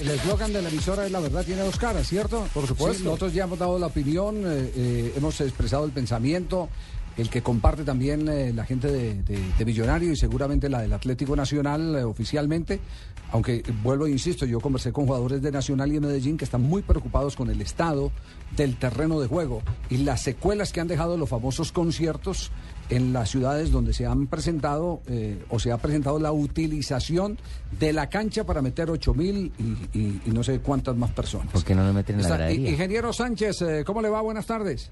El eslogan de la emisora es la verdad tiene dos caras, ¿cierto? Por supuesto. Sí, nosotros ya hemos dado la opinión, eh, eh, hemos expresado el pensamiento, el que comparte también eh, la gente de, de- de Millonario y seguramente la del Atlético Nacional eh, oficialmente. Aunque vuelvo e insisto, yo conversé con jugadores de Nacional y de Medellín que están muy preocupados con el estado del terreno de juego y las secuelas que han dejado los famosos conciertos en las ciudades donde se han presentado eh, o se ha presentado la utilización de la cancha para meter ocho mil y, y- y no sé cuántas más personas. ¿Por qué no lo meten en la gradería? Ingeniero Sánchez, eh, ¿cómo le va? Buenas tardes.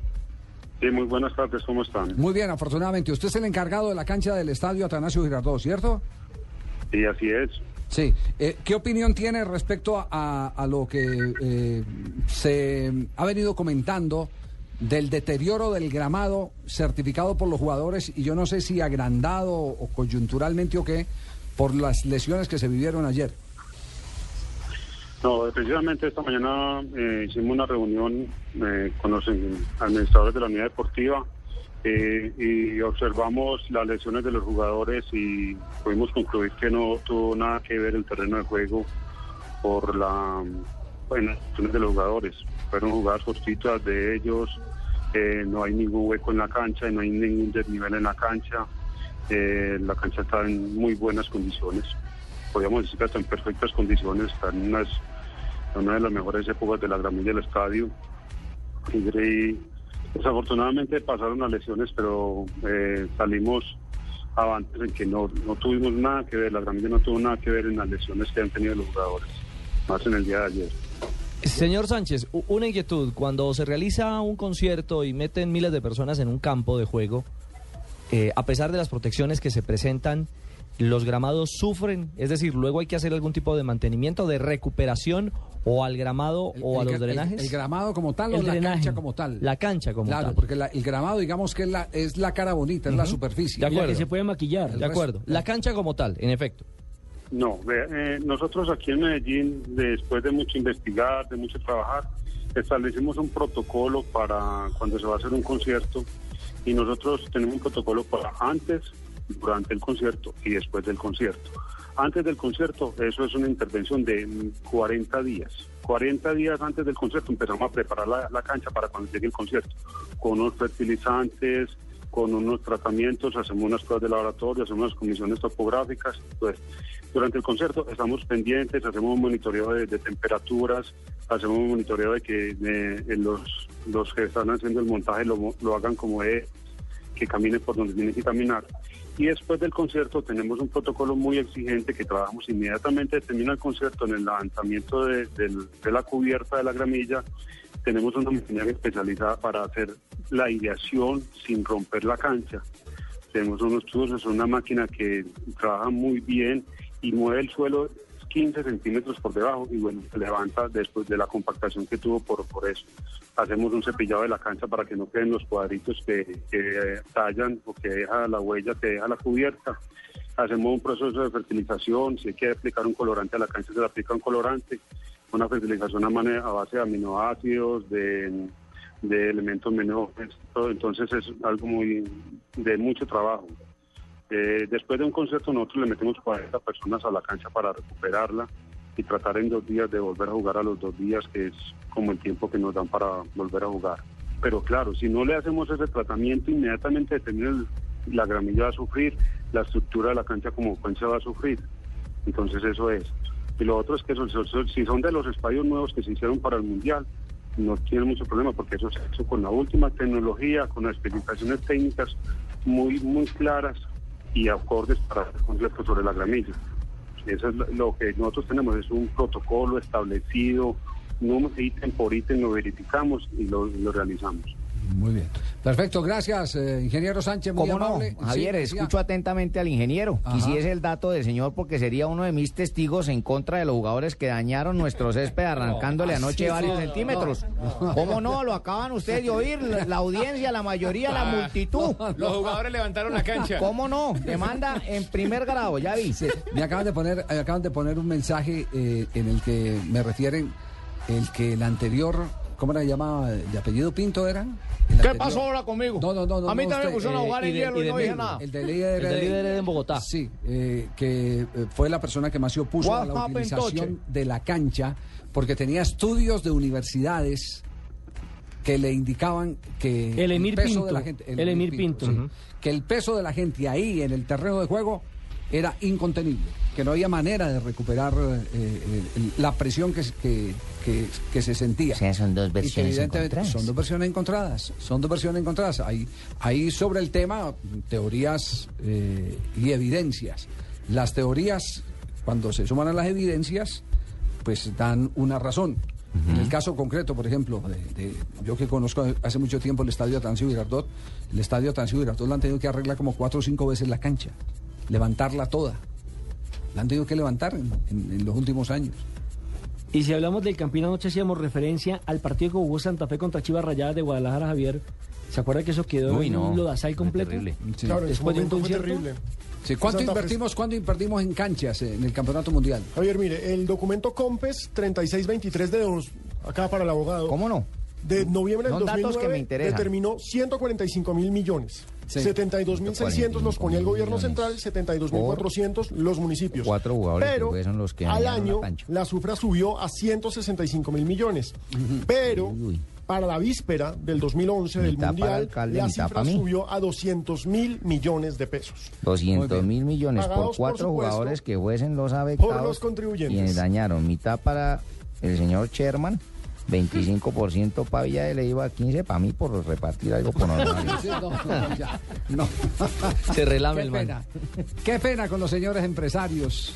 Sí, muy buenas tardes, ¿cómo están? Muy bien, afortunadamente. Usted es el encargado de la cancha del estadio Atanasio Girardot, ¿cierto? Sí, así es. Sí. Eh, ¿Qué opinión tiene respecto a, a- a lo que eh, se ha venido comentando del deterioro del gramado certificado por los jugadores y yo no sé si agrandado o coyunturalmente o qué por las lesiones que se vivieron ayer? No, precisamente esta mañana eh, hicimos una reunión eh, con los administradores de la unidad deportiva eh, y observamos las lesiones de los jugadores y pudimos concluir que no tuvo nada que ver el terreno de juego por la bueno, lesiones de los jugadores. Fueron jugadas cortitas de ellos, eh, no hay ningún hueco en la cancha, no hay ningún desnivel en la cancha. Eh, la cancha está en muy buenas condiciones. Podríamos decir que está en perfectas condiciones, está en en una de las mejores épocas de la gramilla del estadio. Y desafortunadamente pasaron las lesiones, pero eh, salimos avantes en que no, no tuvimos nada que ver, la gramilla no tuvo nada que ver en las lesiones que han tenido los jugadores, más en el día de ayer. Señor Sánchez, una inquietud. Cuando se realiza un concierto y meten miles de personas en un campo de juego, eh, a pesar de las protecciones que se presentan, ¿los gramados sufren? Es decir, luego hay que hacer algún tipo de mantenimiento, de recuperación o al gramado o a El- los drenajes. El, gramado como tal o El la drenaje. cancha como tal. La cancha como claro, tal. porque la- el gramado digamos que es la, es la cara bonita, es la superficie. De acuerdo. que se puede maquillar. De resto- acuerdo. La cancha como tal, en efecto. No, eh, nosotros aquí en Medellín, después de mucho investigar, de mucho trabajar, establecimos un protocolo para cuando se va a hacer un concierto y nosotros tenemos un protocolo para antes, durante el concierto y después del concierto. Antes del concierto, eso es una intervención de mm, 40 días. 40 días antes del concierto empezamos a preparar la, la cancha para cuando llegue el concierto, con unos fertilizantes, con unos tratamientos, hacemos unas pruebas de laboratorio, hacemos unas comisiones topográficas. Pues, durante el concierto estamos pendientes, hacemos un monitoreo de, de temperaturas, hacemos un monitoreo de que eh, los, los que están haciendo el montaje lo, lo hagan como es, que caminen por donde tienen que caminar. Y después del concierto tenemos un protocolo muy exigente que trabajamos inmediatamente, termina el concierto en el levantamiento de, del- de la cubierta de la gramilla. Tenemos una maquinaria especializada para hacer la ideación sin romper la cancha. Tenemos unos tubos, es una máquina que trabaja muy bien y mueve el suelo 15 centímetros por debajo y bueno, se levanta después de la compactación que tuvo por, eso. Hacemos un cepillado de la cancha para que no queden los cuadritos que, tallan o que deja la huella, que deja la cubierta. Hacemos un proceso de fertilización, si hay que aplicar un colorante a la cancha, se le aplica un colorante, una fertilización a, a base de aminoácidos, de, de elementos menores, entonces es algo muy de mucho trabajo. Eh, después de un concierto nosotros le metemos 40 personas a la cancha para recuperarla y tratar en dos días de volver a jugar a los dos días, que es como el tiempo que nos dan para volver a jugar. Pero claro, si no le hacemos ese tratamiento, inmediatamente termina el- la gramilla va a sufrir, la estructura de la cancha como consecuencia va a sufrir. Entonces eso es. Y lo otro es que son- son- si son de los estadios nuevos que se hicieron para el Mundial, no tiene mucho problema porque eso se ha hecho con la última tecnología, con las especificaciones técnicas muy, muy claras y acordes para conciertos sobre la gramilla. Eso es lo- que nosotros tenemos, es un protocolo establecido, número, ítem por ítem lo verificamos y lo, lo realizamos. Muy bien. Perfecto, gracias, eh, ingeniero Sánchez, muy ¿Cómo no? Javier, Sí, decía- escucho atentamente al ingeniero. Ajá. Quisiese el dato del señor porque sería uno de mis testigos en contra de los jugadores que dañaron nuestro césped arrancándole anoche varios centímetros. ¿Cómo no? Lo acaban ustedes de oír, la, la audiencia, la mayoría, la multitud. Los jugadores levantaron la cancha. ¿Cómo no? Demanda en primer grado, ya vi. Me acaban de poner, me acaban de poner un mensaje eh, en el que me refieren el que el anterior ¿cómo era? llama? ¿De apellido Pinto era? ¿Qué El anterior. pasó ahora conmigo? No, no, no, no, A mí no, también me pusieron a eh, jugar en hielo y y de no dije nada. El de líder, El de líder era en Bogotá. Sí, eh, que eh, fue la persona que más se opuso What a la utilización Toche? de la cancha porque tenía estudios de universidades que le indicaban que El Emir peso Pinto, de la gente, el Emir Pinto. sí, que el peso de la gente ahí en el terreno de juego era incontenible, que no había manera de recuperar eh, eh, el- la presión que, que- que se sentía. O sea, son dos que versiones encontradas. Son dos versiones encontradas. Son dos versiones encontradas. Hay, hay sobre el tema teorías eh, y evidencias. Las teorías, cuando se suman a las evidencias, pues dan una razón. En el caso concreto, por ejemplo, de, de- yo que conozco hace mucho tiempo el estadio Atancio Girardot, el estadio Atancio Girardot lo han tenido que arreglar como cuatro o cinco veces la cancha, levantarla toda. La han tenido que levantar en- en- en los últimos años. Y si hablamos del Campín anoche hacíamos referencia al partido que jugó Santa Fe contra Chivas Rayadas de Guadalajara, Javier. ¿Se acuerda que eso quedó Uy, en no. un lodazal completo? terrible. Sí. Claro, Después de un concierto. terrible. Sí, ¿Cuánto Santa Fe- invertimos, cuánto invertimos en canchas eh, en el campeonato mundial? Javier, mire, el documento COMPES 3623 de dos, acá para el abogado, ¿Cómo no? de noviembre del datos 2009 que me determinó 145 mil millones. Sí. 72.600 los ponía el gobierno central, 72.400 los municipios. Cuatro jugadores que Pero pues son los que al la año cancha. la cifra subió a 165 mil millones. Pero Uy. para la víspera del 2011 del Mundial, alcalde, la cifra subió a 200 mil millones de pesos. 200 mil millones Pagados, por por cuatro supuesto, jugadores que fuesen los afectados. los contribuyentes. Quienes dañaron mitad para el señor Sherman, 25% para Villa de Leiva, 15 para mí por repartir algo por normal. No, no, ya, no. Se relame Qué el man. pena. Qué pena con los señores empresarios